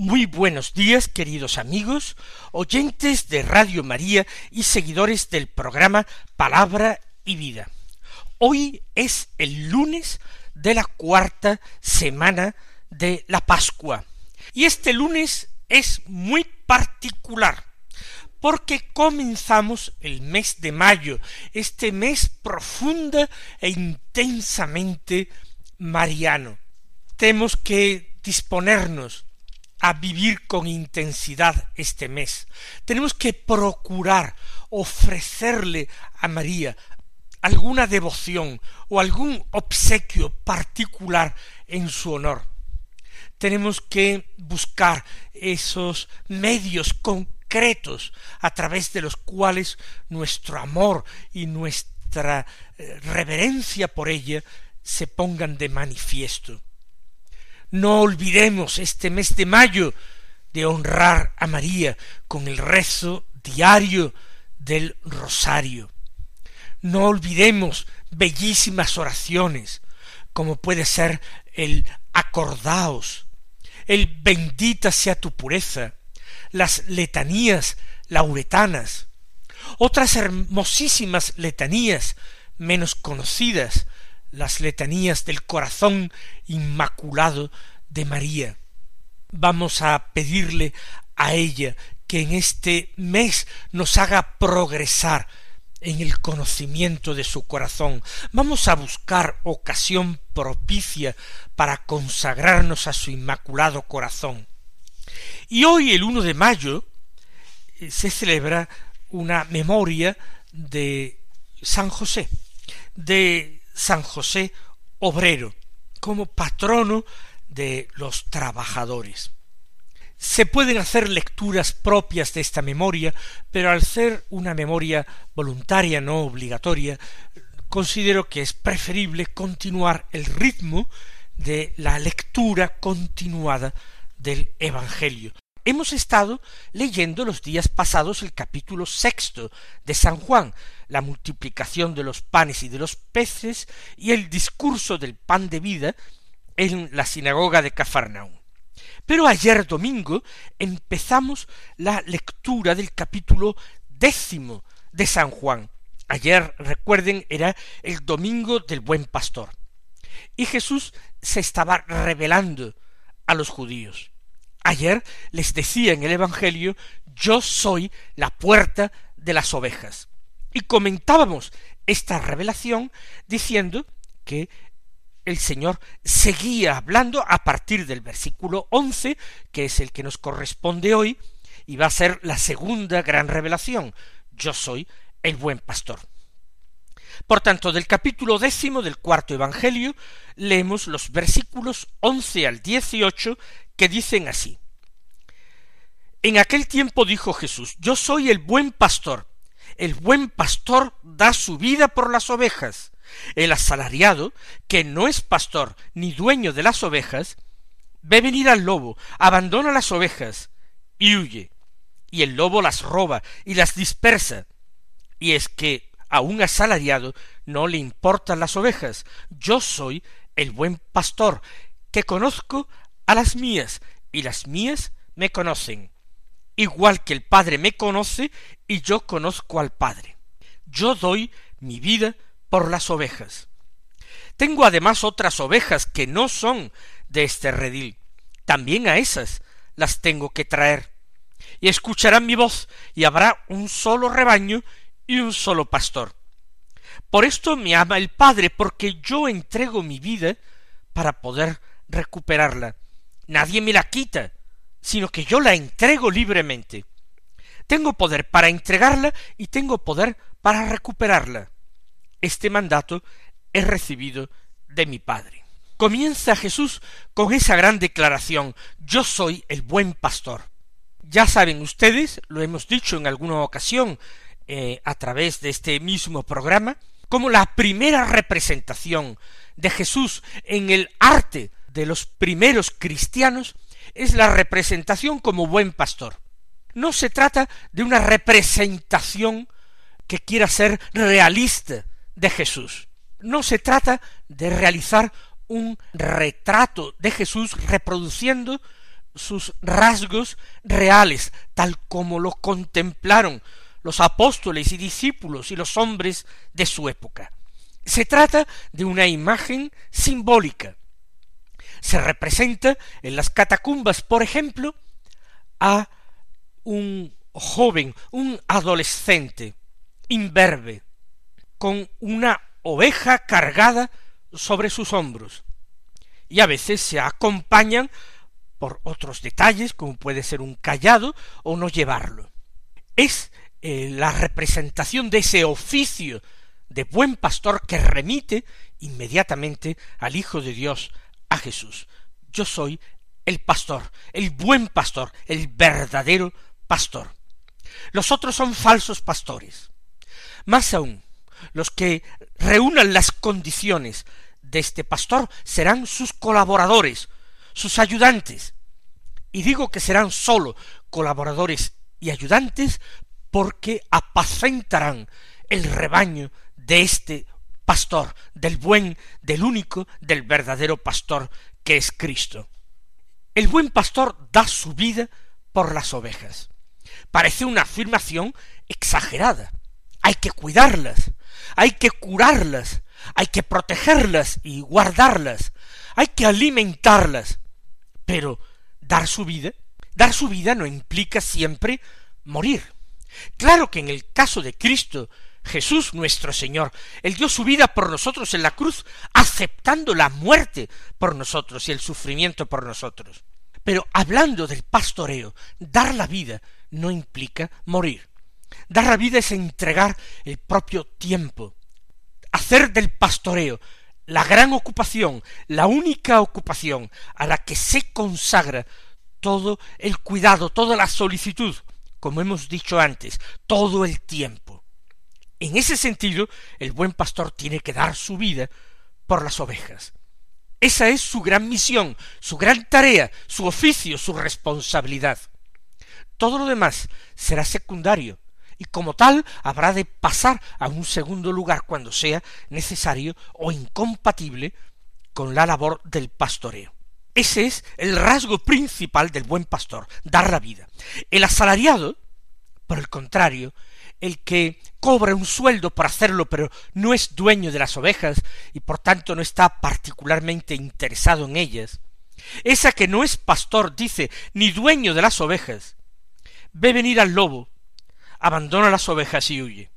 Muy buenos días, queridos amigos, oyentes de Radio María y seguidores del programa Palabra y Vida. Hoy es el lunes de la cuarta semana de la Pascua. Y este lunes es muy particular porque comenzamos el mes de mayo, este mes profunda e intensamente mariano. Tenemos que disponernos a vivir con intensidad este mes. Tenemos que procurar ofrecerle a María alguna devoción o algún obsequio particular en su honor. Tenemos que buscar esos medios concretos a través de los cuales nuestro amor y nuestra eh, reverencia por ella se pongan de manifiesto. No olvidemos este mes de mayo de honrar a María con el rezo diario del rosario. No olvidemos bellísimas oraciones, como puede ser el acordaos, el bendita sea tu pureza, las letanías lauretanas, otras hermosísimas letanías menos conocidas, las letanías del corazón inmaculado de María. Vamos a pedirle a ella que en este mes nos haga progresar en el conocimiento de su corazón. Vamos a buscar ocasión propicia para consagrarnos a su inmaculado corazón. Y hoy, el 1 de mayo, eh, se celebra una memoria de San José, de San José obrero, como patrono de los trabajadores. Se pueden hacer lecturas propias de esta memoria, pero al ser una memoria voluntaria, no obligatoria, considero que es preferible continuar el ritmo de la lectura continuada del Evangelio. Hemos estado leyendo los días pasados el capítulo sexto de San Juan, la multiplicación de los panes y de los peces y el discurso del pan de vida en la sinagoga de Cafarnaúm. Pero ayer domingo empezamos la lectura del capítulo décimo de San Juan. Ayer, recuerden, era el domingo del buen pastor. Y Jesús se estaba revelando a los judíos. Ayer les decía en el Evangelio, yo soy la puerta de las ovejas. Y comentábamos esta revelación diciendo que el Señor seguía hablando a partir del versículo once, que es el que nos corresponde hoy, y va a ser la segunda gran revelación. Yo soy el buen pastor. Por tanto, del capítulo décimo del cuarto Evangelio leemos los versículos once al dieciocho que dicen así. En aquel tiempo dijo Jesús, Yo soy el buen pastor, el buen pastor da su vida por las ovejas. El asalariado, que no es pastor ni dueño de las ovejas, ve venir al lobo, abandona las ovejas y huye. Y el lobo las roba y las dispersa. Y es que a un asalariado no le importan las ovejas. Yo soy el buen pastor, que conozco a las mías, y las mías me conocen igual que el Padre me conoce y yo conozco al Padre. Yo doy mi vida por las ovejas. Tengo además otras ovejas que no son de este redil. También a esas las tengo que traer. Y escucharán mi voz, y habrá un solo rebaño y un solo pastor. Por esto me ama el Padre, porque yo entrego mi vida para poder recuperarla. Nadie me la quita, sino que yo la entrego libremente. Tengo poder para entregarla y tengo poder para recuperarla. Este mandato he recibido de mi Padre. Comienza Jesús con esa gran declaración Yo soy el buen pastor. Ya saben ustedes, lo hemos dicho en alguna ocasión eh, a través de este mismo programa, como la primera representación de Jesús en el arte de los primeros cristianos es la representación como buen pastor. No se trata de una representación que quiera ser realista de Jesús. No se trata de realizar un retrato de Jesús reproduciendo sus rasgos reales, tal como lo contemplaron los apóstoles y discípulos y los hombres de su época. Se trata de una imagen simbólica. Se representa en las catacumbas, por ejemplo, a un joven, un adolescente, imberbe, con una oveja cargada sobre sus hombros. Y a veces se acompañan por otros detalles, como puede ser un callado o no llevarlo. Es eh, la representación de ese oficio de buen pastor que remite inmediatamente al Hijo de Dios, a Jesús. Yo soy el pastor, el buen pastor, el verdadero pastor. Los otros son falsos pastores. Más aún, los que reúnan las condiciones de este pastor serán sus colaboradores, sus ayudantes. Y digo que serán sólo colaboradores y ayudantes porque apacentarán el rebaño de este pastor, del buen, del único, del verdadero pastor que es Cristo. El buen pastor da su vida por las ovejas. Parece una afirmación exagerada. Hay que cuidarlas, hay que curarlas, hay que protegerlas y guardarlas, hay que alimentarlas. Pero dar su vida, dar su vida no implica siempre morir. Claro que en el caso de Cristo, Jesús nuestro Señor, Él dio su vida por nosotros en la cruz, aceptando la muerte por nosotros y el sufrimiento por nosotros. Pero hablando del pastoreo, dar la vida no implica morir. Dar la vida es entregar el propio tiempo, hacer del pastoreo la gran ocupación, la única ocupación a la que se consagra todo el cuidado, toda la solicitud, como hemos dicho antes, todo el tiempo. En ese sentido, el buen pastor tiene que dar su vida por las ovejas. Esa es su gran misión, su gran tarea, su oficio, su responsabilidad. Todo lo demás será secundario, y como tal habrá de pasar a un segundo lugar cuando sea necesario o incompatible con la labor del pastoreo. Ese es el rasgo principal del buen pastor, dar la vida. El asalariado, por el contrario, el que cobra un sueldo por hacerlo, pero no es dueño de las ovejas y por tanto no está particularmente interesado en ellas, esa que no es pastor, dice, ni dueño de las ovejas, ve venir al lobo, abandona las ovejas y huye.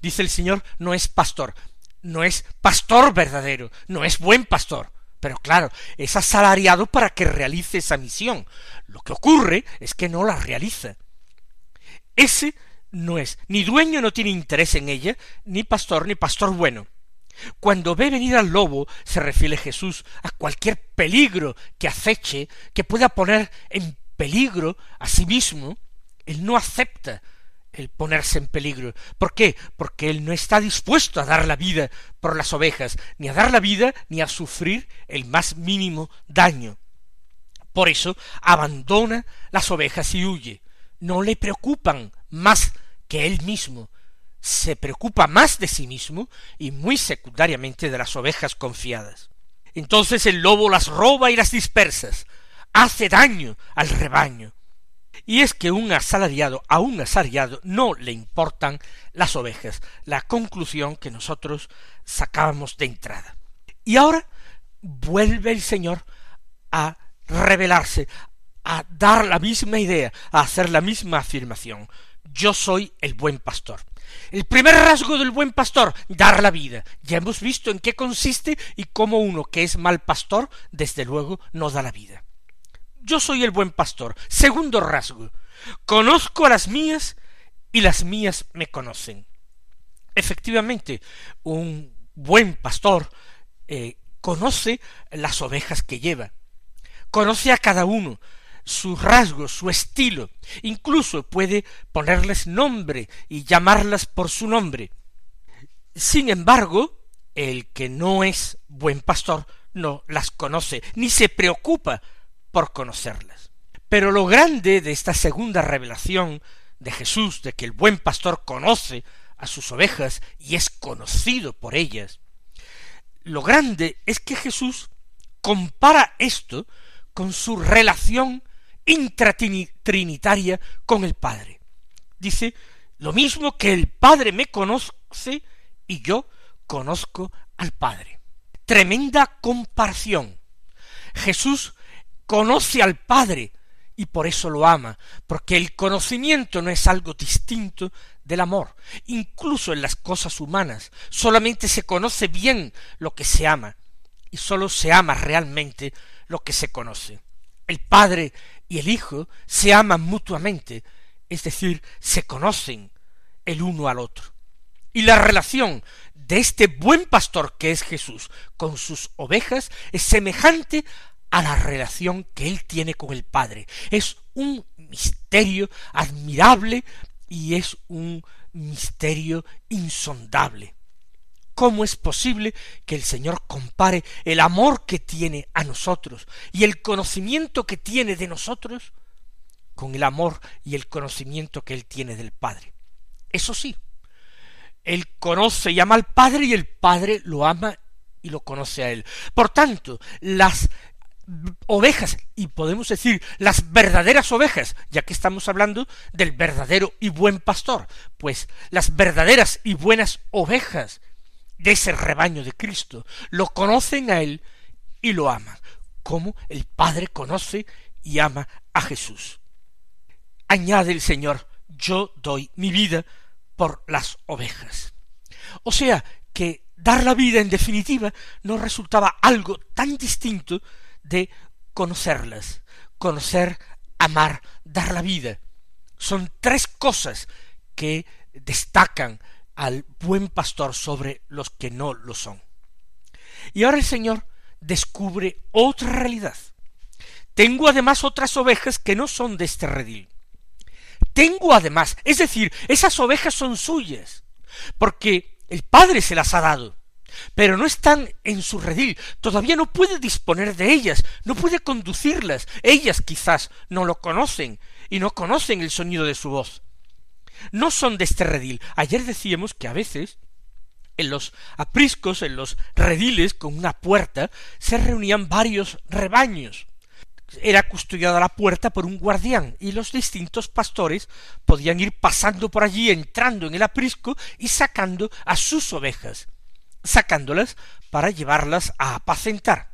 Dice el Señor, no es pastor, no es pastor verdadero, no es buen pastor. Pero claro, es asalariado para que realice esa misión. Lo que ocurre es que no la realiza. Ese no es ni dueño, no tiene interés en ella, ni pastor, ni pastor bueno. Cuando ve venir al lobo, se refiere Jesús a cualquier peligro que aceche, que pueda poner en peligro a sí mismo, él no acepta el ponerse en peligro. ¿Por qué? Porque él no está dispuesto a dar la vida por las ovejas, ni a dar la vida, ni a sufrir el más mínimo daño. Por eso abandona las ovejas y huye. No le preocupan más que él mismo. Se preocupa más de sí mismo y muy secundariamente de las ovejas confiadas. Entonces el lobo las roba y las dispersa, hace daño al rebaño, y es que un asalariado a un asalariado no le importan las ovejas, la conclusión que nosotros sacábamos de entrada. Y ahora vuelve el Señor a revelarse, a dar la misma idea, a hacer la misma afirmación. Yo soy el buen pastor. El primer rasgo del buen pastor, dar la vida. Ya hemos visto en qué consiste y cómo uno que es mal pastor, desde luego, no da la vida yo soy el buen pastor. Segundo rasgo, conozco a las mías y las mías me conocen. Efectivamente, un buen pastor eh, conoce las ovejas que lleva, conoce a cada uno, su rasgo, su estilo, incluso puede ponerles nombre y llamarlas por su nombre. Sin embargo, el que no es buen pastor no las conoce, ni se preocupa por. Pero lo grande de esta segunda revelación de Jesús, de que el buen pastor conoce a sus ovejas y es conocido por ellas, lo grande es que Jesús compara esto con su relación intratrinitaria con el Padre. Dice, lo mismo que el Padre me conoce y yo conozco al Padre. Tremenda comparación. Jesús conoce al Padre y por eso lo ama, porque el conocimiento no es algo distinto del amor. Incluso en las cosas humanas solamente se conoce bien lo que se ama y sólo se ama realmente lo que se conoce. El Padre y el Hijo se aman mutuamente, es decir, se conocen el uno al otro. Y la relación de este buen pastor que es Jesús con sus ovejas es semejante a la relación que él tiene con el Padre. Es un misterio admirable y es un misterio insondable. ¿Cómo es posible que el Señor compare el amor que tiene a nosotros y el conocimiento que tiene de nosotros con el amor y el conocimiento que Él tiene del Padre? Eso sí, Él conoce y ama al Padre y el Padre lo ama y lo conoce a Él. Por tanto, las ovejas, y podemos decir las verdaderas ovejas, ya que estamos hablando del verdadero y buen pastor, pues las verdaderas y buenas ovejas de ese rebaño de Cristo lo conocen a Él y lo aman, como el Padre conoce y ama a Jesús. Añade el Señor, yo doy mi vida por las ovejas. O sea que dar la vida en definitiva no resultaba algo tan distinto de conocerlas, conocer, amar, dar la vida. Son tres cosas que destacan al buen pastor sobre los que no lo son. Y ahora el Señor descubre otra realidad. Tengo además otras ovejas que no son de este redil. Tengo además, es decir, esas ovejas son suyas, porque el Padre se las ha dado pero no están en su redil, todavía no puede disponer de ellas, no puede conducirlas, ellas quizás no lo conocen y no conocen el sonido de su voz. No son de este redil. Ayer decíamos que a veces en los apriscos, en los rediles con una puerta, se reunían varios rebaños. Era custodiada la puerta por un guardián y los distintos pastores podían ir pasando por allí, entrando en el aprisco y sacando a sus ovejas sacándolas para llevarlas a apacentar.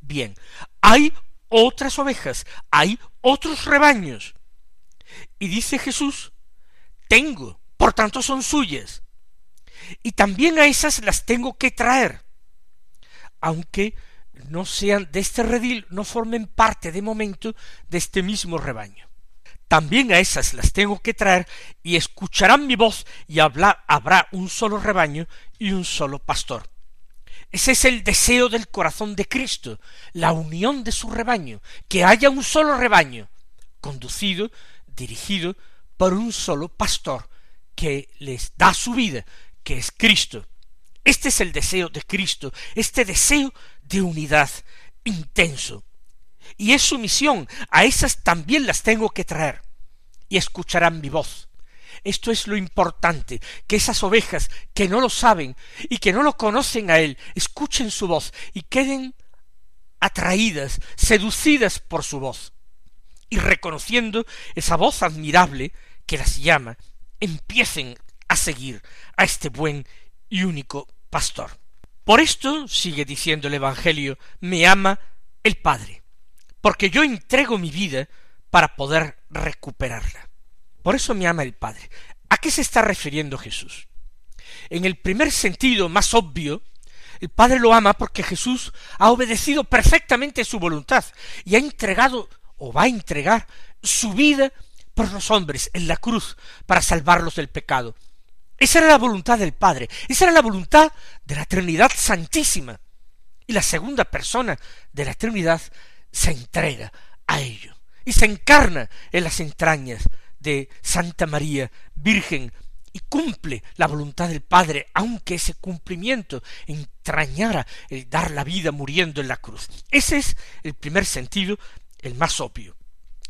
Bien, hay otras ovejas, hay otros rebaños. Y dice Jesús, tengo, por tanto son suyas. Y también a esas las tengo que traer, aunque no sean de este redil, no formen parte de momento de este mismo rebaño también a esas las tengo que traer y escucharán mi voz y habrá un solo rebaño y un solo pastor. Ese es el deseo del corazón de Cristo, la unión de su rebaño, que haya un solo rebaño, conducido, dirigido por un solo pastor, que les da su vida, que es Cristo. Este es el deseo de Cristo, este deseo de unidad intenso, y es su misión, a esas también las tengo que traer, y escucharán mi voz. Esto es lo importante, que esas ovejas que no lo saben y que no lo conocen a Él, escuchen su voz y queden atraídas, seducidas por su voz, y reconociendo esa voz admirable que las llama, empiecen a seguir a este buen y único pastor. Por esto, sigue diciendo el Evangelio, me ama el Padre, porque yo entrego mi vida para poder recuperarla. Por eso me ama el Padre. ¿A qué se está refiriendo Jesús? En el primer sentido más obvio, el Padre lo ama porque Jesús ha obedecido perfectamente su voluntad y ha entregado o va a entregar su vida por los hombres en la cruz para salvarlos del pecado. Esa era la voluntad del Padre, esa era la voluntad de la Trinidad Santísima. Y la segunda persona de la Trinidad se entrega a ello. y se encarna en las entrañas de Santa María, Virgen, y cumple la voluntad del Padre, aunque ese cumplimiento entrañara el dar la vida muriendo en la cruz. Ese es el primer sentido, el más obvio.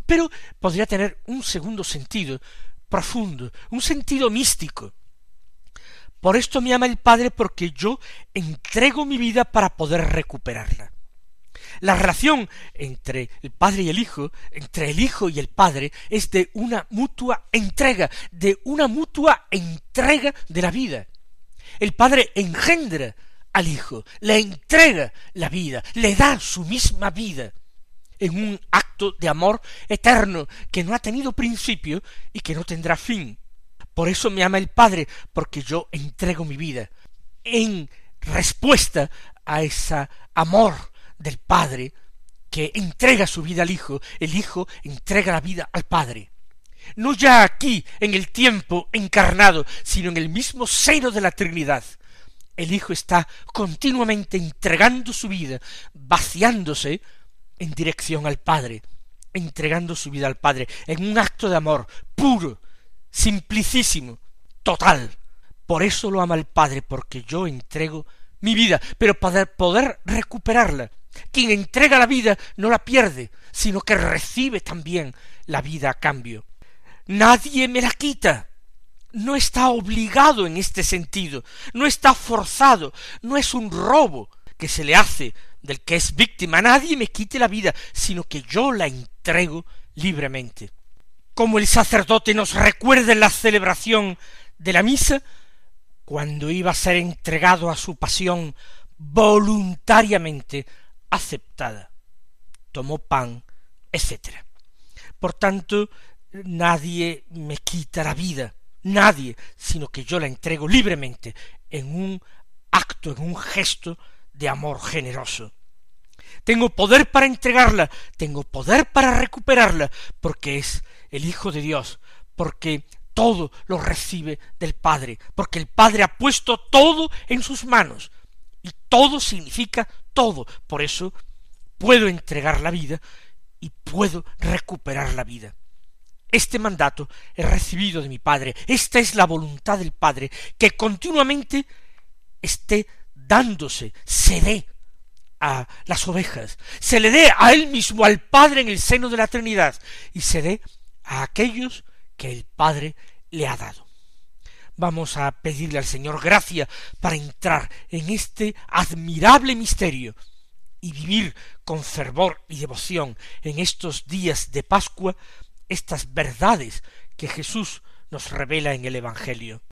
Pero podría tener un segundo sentido profundo, un sentido místico. Por esto me ama el Padre porque yo entrego mi vida para poder recuperarla. La relación entre el Padre y el Hijo, entre el Hijo y el Padre, es de una mutua entrega, de una mutua entrega de la vida. El Padre engendra al Hijo, le entrega la vida, le da su misma vida en un acto de amor eterno que no ha tenido principio y que no tendrá fin. Por eso me ama el Padre, porque yo entrego mi vida en respuesta a ese amor del Padre que entrega su vida al Hijo, el Hijo entrega la vida al Padre. No ya aquí, en el tiempo encarnado, sino en el mismo seno de la Trinidad. El Hijo está continuamente entregando su vida, vaciándose en dirección al Padre, entregando su vida al Padre, en un acto de amor puro, simplicísimo, total. Por eso lo ama el Padre, porque yo entrego mi vida, pero para poder recuperarla, quien entrega la vida no la pierde, sino que recibe también la vida a cambio. Nadie me la quita. No está obligado en este sentido, no está forzado, no es un robo que se le hace del que es víctima. Nadie me quite la vida, sino que yo la entrego libremente. Como el sacerdote nos recuerda en la celebración de la misa, cuando iba a ser entregado a su pasión voluntariamente aceptada. Tomó pan, etc. Por tanto, nadie me quita la vida, nadie, sino que yo la entrego libremente en un acto, en un gesto de amor generoso. Tengo poder para entregarla, tengo poder para recuperarla, porque es el Hijo de Dios, porque todo lo recibe del Padre, porque el Padre ha puesto todo en sus manos, y todo significa todo. Por eso puedo entregar la vida y puedo recuperar la vida. Este mandato he recibido de mi Padre. Esta es la voluntad del Padre, que continuamente esté dándose, se dé a las ovejas, se le dé a él mismo, al Padre en el seno de la Trinidad, y se dé a aquellos que el Padre le ha dado. Vamos a pedirle al Señor gracia para entrar en este admirable misterio y vivir con fervor y devoción en estos días de Pascua estas verdades que Jesús nos revela en el Evangelio.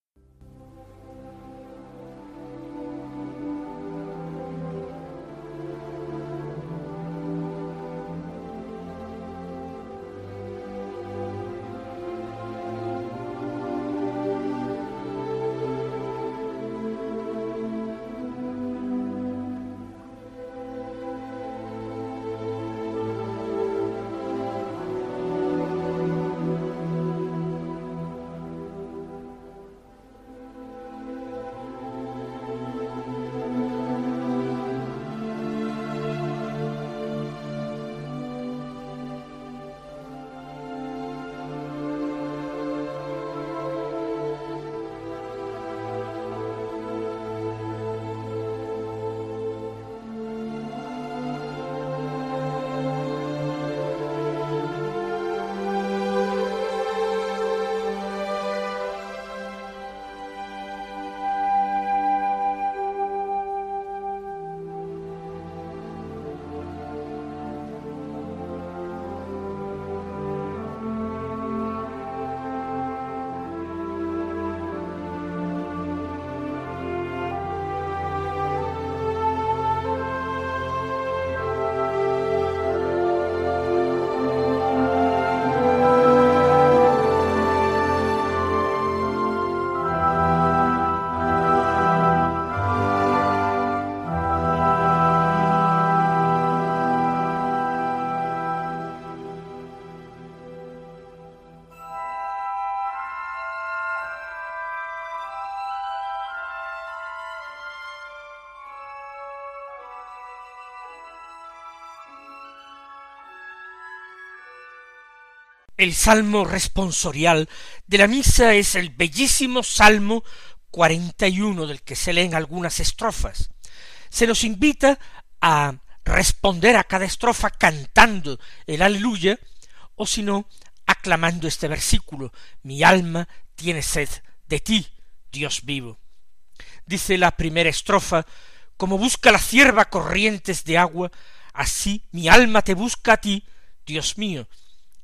El salmo responsorial de la misa es el bellísimo salmo 41 del que se leen algunas estrofas. Se nos invita a responder a cada estrofa cantando el aleluya, o si no, aclamando este versículo, mi alma tiene sed de ti, Dios vivo. Dice la primera estrofa, como busca la cierva corrientes de agua, así mi alma te busca a ti, Dios mío.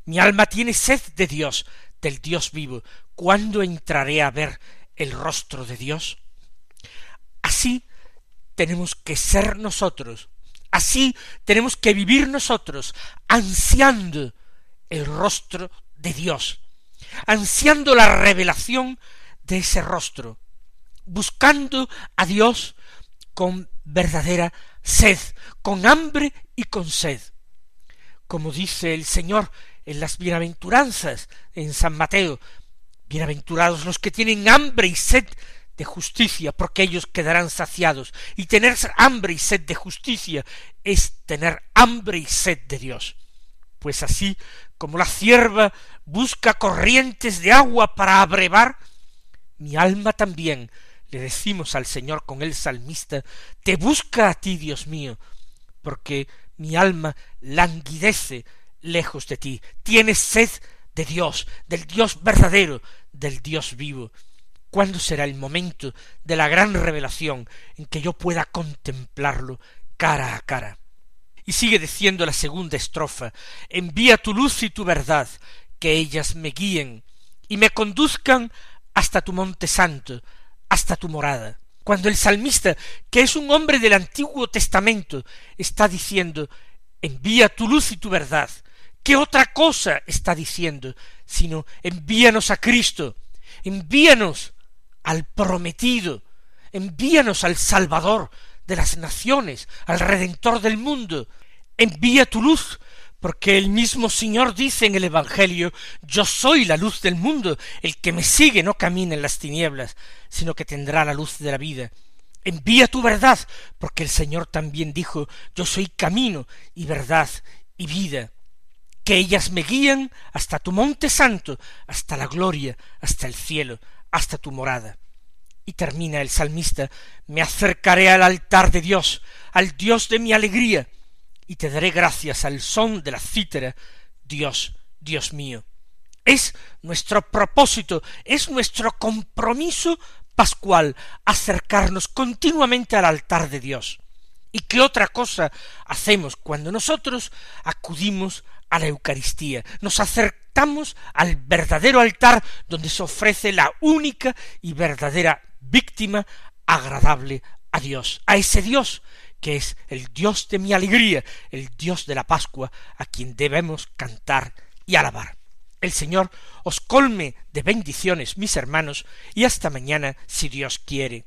Mi alma tiene sed de Dios, del Dios vivo. ¿Cuándo entraré a ver el rostro de Dios? Así tenemos que ser nosotros, así tenemos que vivir nosotros, ansiando el rostro de Dios, ansiando la revelación de ese rostro, buscando a Dios con verdadera sed, con hambre y con sed. Como dice el Señor en las bienaventuranzas en San Mateo, bienaventurados los que tienen hambre y sed de justicia, porque ellos quedarán saciados. Y tener hambre y sed de justicia es tener hambre y sed de Dios. Pues así como la cierva busca corrientes de agua para abrevar, mi alma también, le decimos al Señor con el salmista, te busca a ti, Dios mío, porque mi alma languidece lejos de ti, tiene sed de Dios, del Dios verdadero, del Dios vivo. ¿Cuándo será el momento de la gran revelación en que yo pueda contemplarlo cara a cara? Y sigue diciendo la segunda estrofa, envía tu luz y tu verdad, que ellas me guíen y me conduzcan hasta tu monte santo, hasta tu morada. Cuando el salmista, que es un hombre del Antiguo Testamento, está diciendo, envía tu luz y tu verdad, ¿qué otra cosa está diciendo? Sino, envíanos a Cristo, envíanos al prometido, envíanos al Salvador de las naciones, al Redentor del mundo, envía tu luz, porque el mismo Señor dice en el Evangelio, yo soy la luz del mundo, el que me sigue no camina en las tinieblas, sino que tendrá la luz de la vida. Envía tu verdad, porque el Señor también dijo, yo soy camino y verdad y vida, que ellas me guían hasta tu monte santo, hasta la gloria, hasta el cielo, hasta tu morada. Y termina el salmista, me acercaré al altar de Dios, al Dios de mi alegría, y te daré gracias al son de la cítara, Dios, Dios mío. Es nuestro propósito, es nuestro compromiso pascual acercarnos continuamente al altar de Dios. ¿Y qué otra cosa hacemos cuando nosotros acudimos a la Eucaristía? Nos acercamos al verdadero altar donde se ofrece la única y verdadera víctima agradable a Dios, a ese Dios que es el Dios de mi alegría, el Dios de la Pascua, a quien debemos cantar y alabar. El Señor os colme de bendiciones, mis hermanos, y hasta mañana, si Dios quiere.